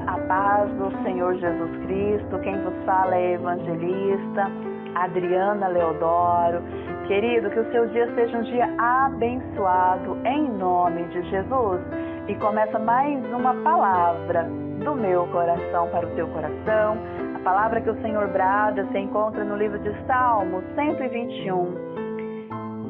paz do Senhor Jesus Cristo. Quem vos fala é evangelista Adriana Leodoro. Querido, que o seu dia seja um dia abençoado em nome de Jesus. E começa mais uma palavra do meu coração para o teu coração. A palavra que o Senhor brada se encontra no livro de Salmos 121.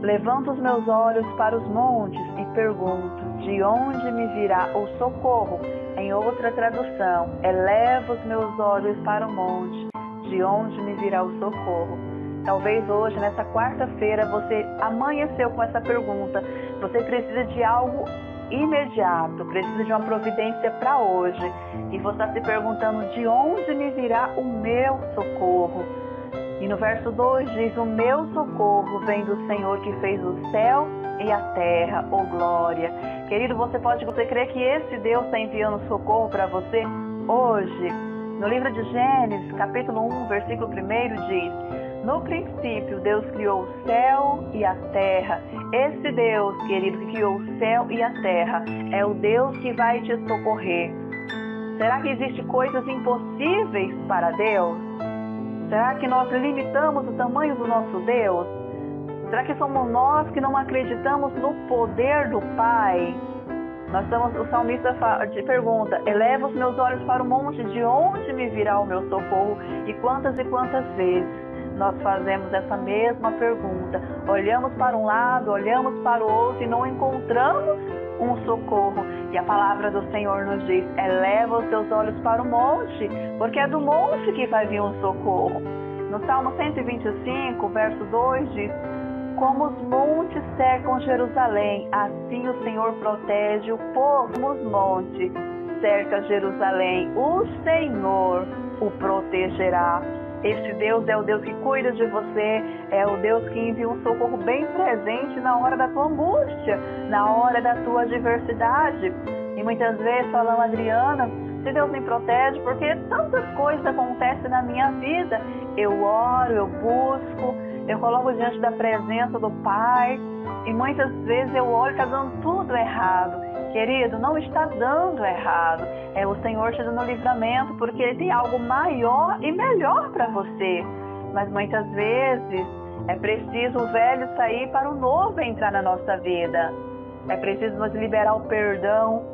Levanto os meus olhos para os montes e pergunto: de onde me virá o socorro? Em outra tradução, elevo os meus olhos para o monte, de onde me virá o socorro? Talvez hoje, nessa quarta-feira, você amanheceu com essa pergunta. Você precisa de algo imediato, precisa de uma providência para hoje. E você está se perguntando: de onde me virá o meu socorro? E no verso 2 diz: O meu socorro vem do Senhor que fez o céu e a terra, oh glória. Querido, você pode você crer que esse Deus está enviando socorro para você hoje? No livro de Gênesis, capítulo 1, versículo 1 diz: No princípio, Deus criou o céu e a terra. Esse Deus, querido, que criou o céu e a terra, é o Deus que vai te socorrer. Será que existem coisas impossíveis para Deus? Será que nós limitamos o tamanho do nosso Deus? Será que somos nós que não acreditamos no poder do Pai? Nós estamos, o salmista te pergunta: eleva os meus olhos para o monte, de onde me virá o meu socorro? E quantas e quantas vezes nós fazemos essa mesma pergunta? Olhamos para um lado, olhamos para o outro e não encontramos um socorro. E a palavra do Senhor nos diz: eleva os seus olhos para o monte, porque é do monte que vai vir um socorro. No Salmo 125, verso 2 diz: Como os montes cercam Jerusalém, assim o Senhor protege o povo. Os montes cerca Jerusalém, o Senhor o protegerá. Este Deus é o Deus que cuida de você, é o Deus que envia um socorro bem presente na hora da tua angústia, na hora da tua adversidade. E muitas vezes falamos, Adriana, se Deus me protege, porque tantas coisas acontecem na minha vida. Eu oro, eu busco, eu coloco diante da presença do Pai, e muitas vezes eu olho e está dando tudo errado. Querido, não está dando errado. É o Senhor te dando livramento porque Ele tem algo maior e melhor para você. Mas muitas vezes é preciso o velho sair para o novo entrar na nossa vida. É preciso nos liberar o perdão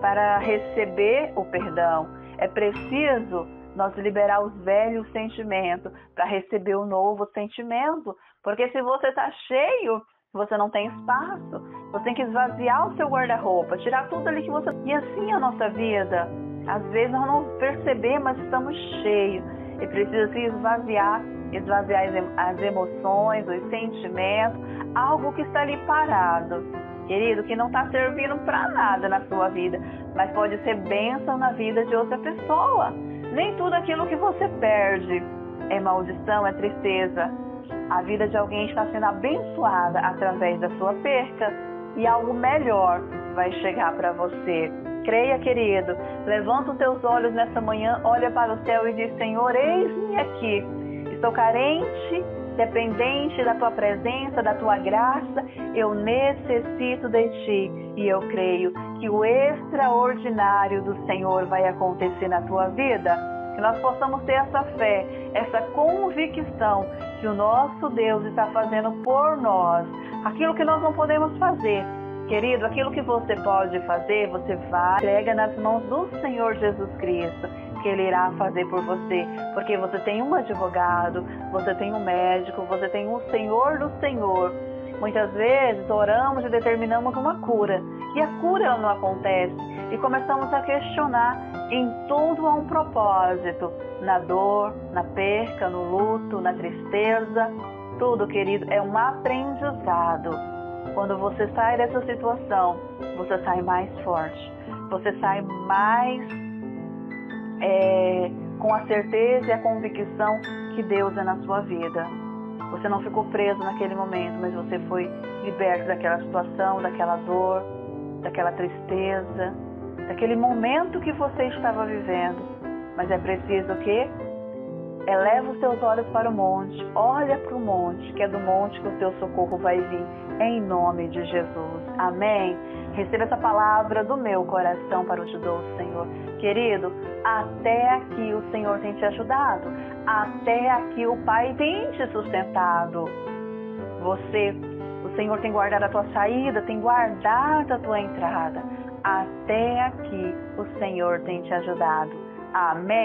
para receber o perdão. É preciso nós liberar os velhos sentimentos para receber o novo sentimento. Porque se você está cheio você não tem espaço. Você tem que esvaziar o seu guarda-roupa, tirar tudo ali que você. E assim é a nossa vida. Às vezes nós não percebemos, mas estamos cheios. E precisa se esvaziar esvaziar as emoções, os sentimentos, algo que está ali parado. Querido, que não está servindo para nada na sua vida, mas pode ser bênção na vida de outra pessoa. Nem tudo aquilo que você perde é maldição, é tristeza a vida de alguém está sendo abençoada através da sua perca e algo melhor vai chegar para você. Creia, querido. Levanta os teus olhos nessa manhã, olha para o céu e diz: Senhor, eis-me aqui. Estou carente, dependente da tua presença, da tua graça. Eu necessito de ti e eu creio que o extraordinário do Senhor vai acontecer na tua vida que nós possamos ter essa fé, essa convicção que o nosso Deus está fazendo por nós. Aquilo que nós não podemos fazer, querido, aquilo que você pode fazer, você vai, entrega nas mãos do Senhor Jesus Cristo, que Ele irá fazer por você, porque você tem um advogado, você tem um médico, você tem um Senhor do Senhor. Muitas vezes oramos e determinamos uma cura e a cura não acontece e começamos a questionar em tudo há um propósito, na dor, na perca, no luto, na tristeza, tudo, querido, é um aprendizado. Quando você sai dessa situação, você sai mais forte, você sai mais é, com a certeza e a convicção que Deus é na sua vida. Você não ficou preso naquele momento, mas você foi liberto daquela situação, daquela dor, daquela tristeza, daquele momento que você estava vivendo. Mas é preciso que eleva os teus olhos para o monte, olha para o monte, que é do monte que o teu socorro vai vir, em nome de Jesus. Amém. Receba essa palavra do meu coração para o te dou, Senhor. Querido, até aqui o Senhor tem te ajudado, até aqui o Pai tem te sustentado. Você, o Senhor tem guardado a tua saída, tem guardado a tua entrada. Até aqui o Senhor tem te ajudado. Amém.